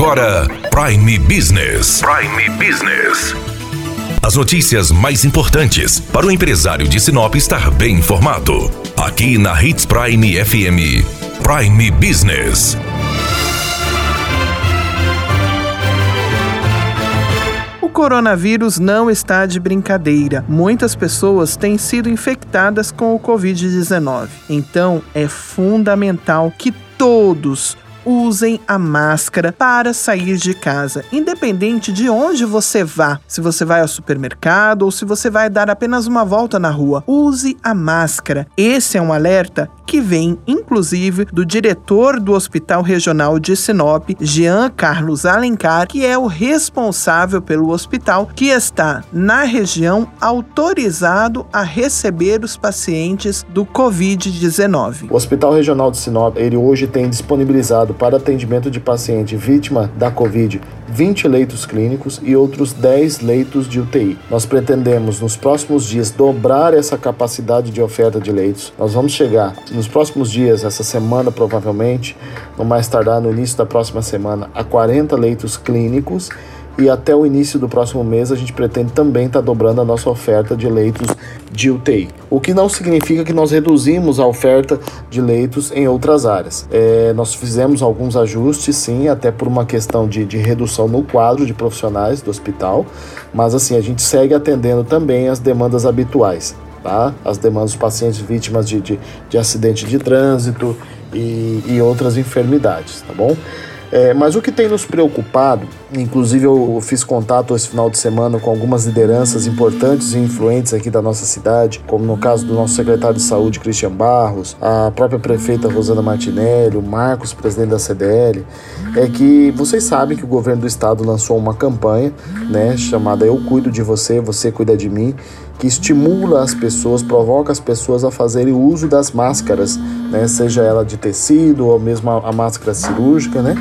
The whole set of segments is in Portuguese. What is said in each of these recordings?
agora Prime Business. Prime Business. As notícias mais importantes para o empresário de Sinop estar bem informado. Aqui na Hits Prime FM. Prime Business. O coronavírus não está de brincadeira. Muitas pessoas têm sido infectadas com o Covid-19. Então, é fundamental que todos usem a máscara para sair de casa, independente de onde você vá. Se você vai ao supermercado ou se você vai dar apenas uma volta na rua, use a máscara. Esse é um alerta que vem, inclusive, do diretor do Hospital Regional de Sinop, Jean Carlos Alencar, que é o responsável pelo hospital que está na região autorizado a receber os pacientes do Covid-19. O Hospital Regional de Sinop, ele hoje tem disponibilizado para atendimento de paciente vítima da Covid 20 leitos clínicos e outros 10 leitos de UTI. Nós pretendemos nos próximos dias dobrar essa capacidade de oferta de leitos. Nós vamos chegar nos próximos dias, essa semana provavelmente, no mais tardar no início da próxima semana, a 40 leitos clínicos e até o início do próximo mês a gente pretende também estar tá dobrando a nossa oferta de leitos de UTI. O que não significa que nós reduzimos a oferta de leitos em outras áreas. É, nós fizemos alguns ajustes, sim, até por uma questão de, de redução no quadro de profissionais do hospital, mas assim, a gente segue atendendo também as demandas habituais. Tá? As demandas dos pacientes vítimas de, de, de acidente de trânsito e, e outras enfermidades, tá bom? É, mas o que tem nos preocupado, inclusive eu fiz contato esse final de semana com algumas lideranças importantes e influentes aqui da nossa cidade, como no caso do nosso secretário de saúde, Christian Barros, a própria prefeita Rosana Martinelli, o Marcos, presidente da CDL, é que vocês sabem que o governo do estado lançou uma campanha, né, chamada Eu Cuido de Você, Você Cuida de Mim, que estimula as pessoas, provoca as pessoas a fazerem uso das máscaras, né, seja ela de tecido ou mesmo a, a máscara cirúrgica, né?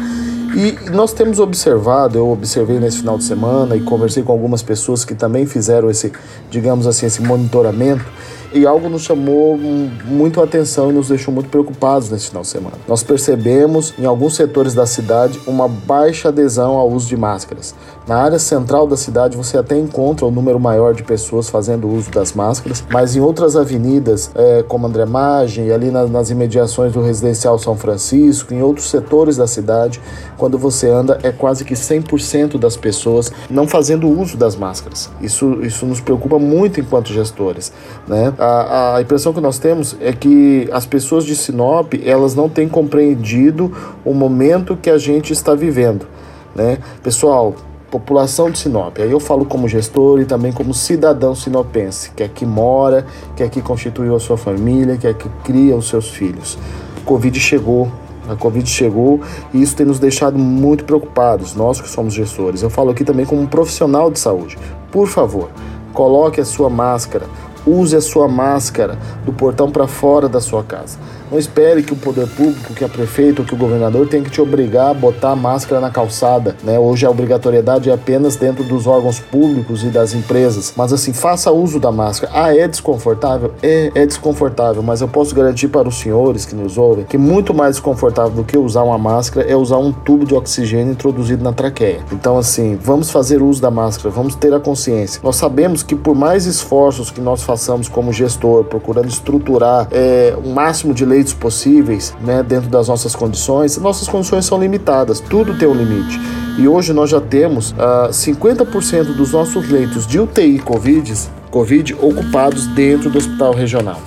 E nós temos observado, eu observei nesse final de semana e conversei com algumas pessoas que também fizeram esse, digamos assim, esse monitoramento e algo nos chamou muito a atenção e nos deixou muito preocupados nesse final de semana. Nós percebemos em alguns setores da cidade uma baixa adesão ao uso de máscaras. Na área central da cidade você até encontra um número maior de pessoas fazendo uso das máscaras, mas em outras avenidas, é, como André Magem ali nas, nas imediações do Residencial São Francisco, em outros setores da cidade, quando você anda, é quase que 100% das pessoas não fazendo uso das máscaras. Isso, isso nos preocupa muito enquanto gestores, né? a, a impressão que nós temos é que as pessoas de Sinop elas não têm compreendido o momento que a gente está vivendo, né? Pessoal, população de Sinop. Aí eu falo como gestor e também como cidadão sinopense, que aqui mora, que aqui constituiu a sua família, que aqui cria os seus filhos. Covid chegou, a Covid chegou e isso tem nos deixado muito preocupados, nós que somos gestores. Eu falo aqui também como profissional de saúde. Por favor, coloque a sua máscara, use a sua máscara do portão para fora da sua casa. Não espere que o poder público, que a prefeito ou que o governador tenha que te obrigar a botar a máscara na calçada, né? Hoje a obrigatoriedade é apenas dentro dos órgãos públicos e das empresas. Mas assim, faça uso da máscara. Ah, é desconfortável? É, é desconfortável, mas eu posso garantir para os senhores que nos ouvem que muito mais desconfortável do que usar uma máscara é usar um tubo de oxigênio introduzido na traqueia. Então assim, vamos fazer uso da máscara, vamos ter a consciência. Nós sabemos que por mais esforços que nós façamos como gestor, procurando estruturar é, o máximo de lei leitos possíveis, né, dentro das nossas condições, nossas condições são limitadas, tudo tem um limite. E hoje nós já temos uh, ah, 50% dos nossos leitos de UTI COVID, COVID ocupados dentro do hospital regional.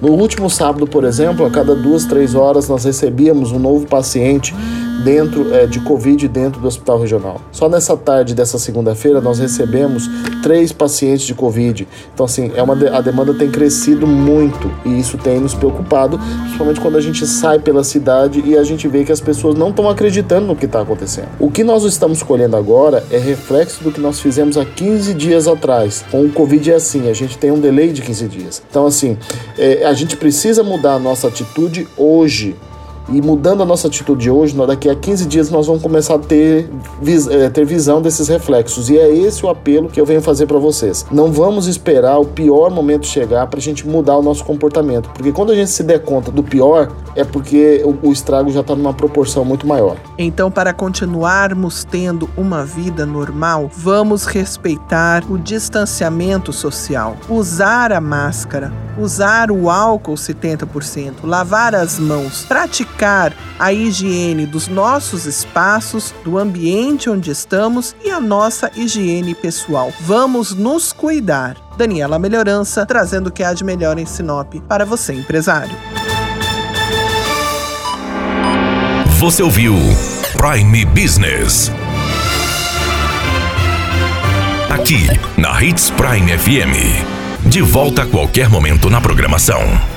No último sábado, por exemplo, a cada duas, três horas nós recebíamos um novo paciente dentro é, de Covid dentro do hospital regional. Só nessa tarde dessa segunda-feira nós recebemos três pacientes de Covid. Então, assim, é uma de a demanda tem crescido muito e isso tem nos preocupado, principalmente quando a gente sai pela cidade e a gente vê que as pessoas não estão acreditando no que está acontecendo. O que nós estamos colhendo agora é reflexo do que nós fizemos há 15 dias atrás. Com o Covid é assim, a gente tem um delay de 15 dias. Então, assim, é, a gente precisa mudar a nossa atitude hoje E mudando a nossa atitude hoje, daqui a 15 dias nós vamos começar a ter, é, ter visão desses reflexos. E é esse o apelo que eu venho fazer para vocês. Não vamos esperar o pior momento chegar para a gente mudar o nosso comportamento. Porque quando a gente se der conta do pior, é porque o, o estrago já está numa proporção muito maior. Então, para continuarmos tendo uma vida normal, vamos respeitar o distanciamento social, usar a máscara, usar o álcool 70%, lavar as mãos, praticar a higiene dos nossos espaços, do ambiente onde estamos e a nossa higiene pessoal. Vamos nos cuidar. Daniela Melhorança, trazendo o que há de melhor em Sinop para você, empresário. Você ouviu Prime Business. Aqui, na Hits Prime FM. De volta a qualquer momento na programação.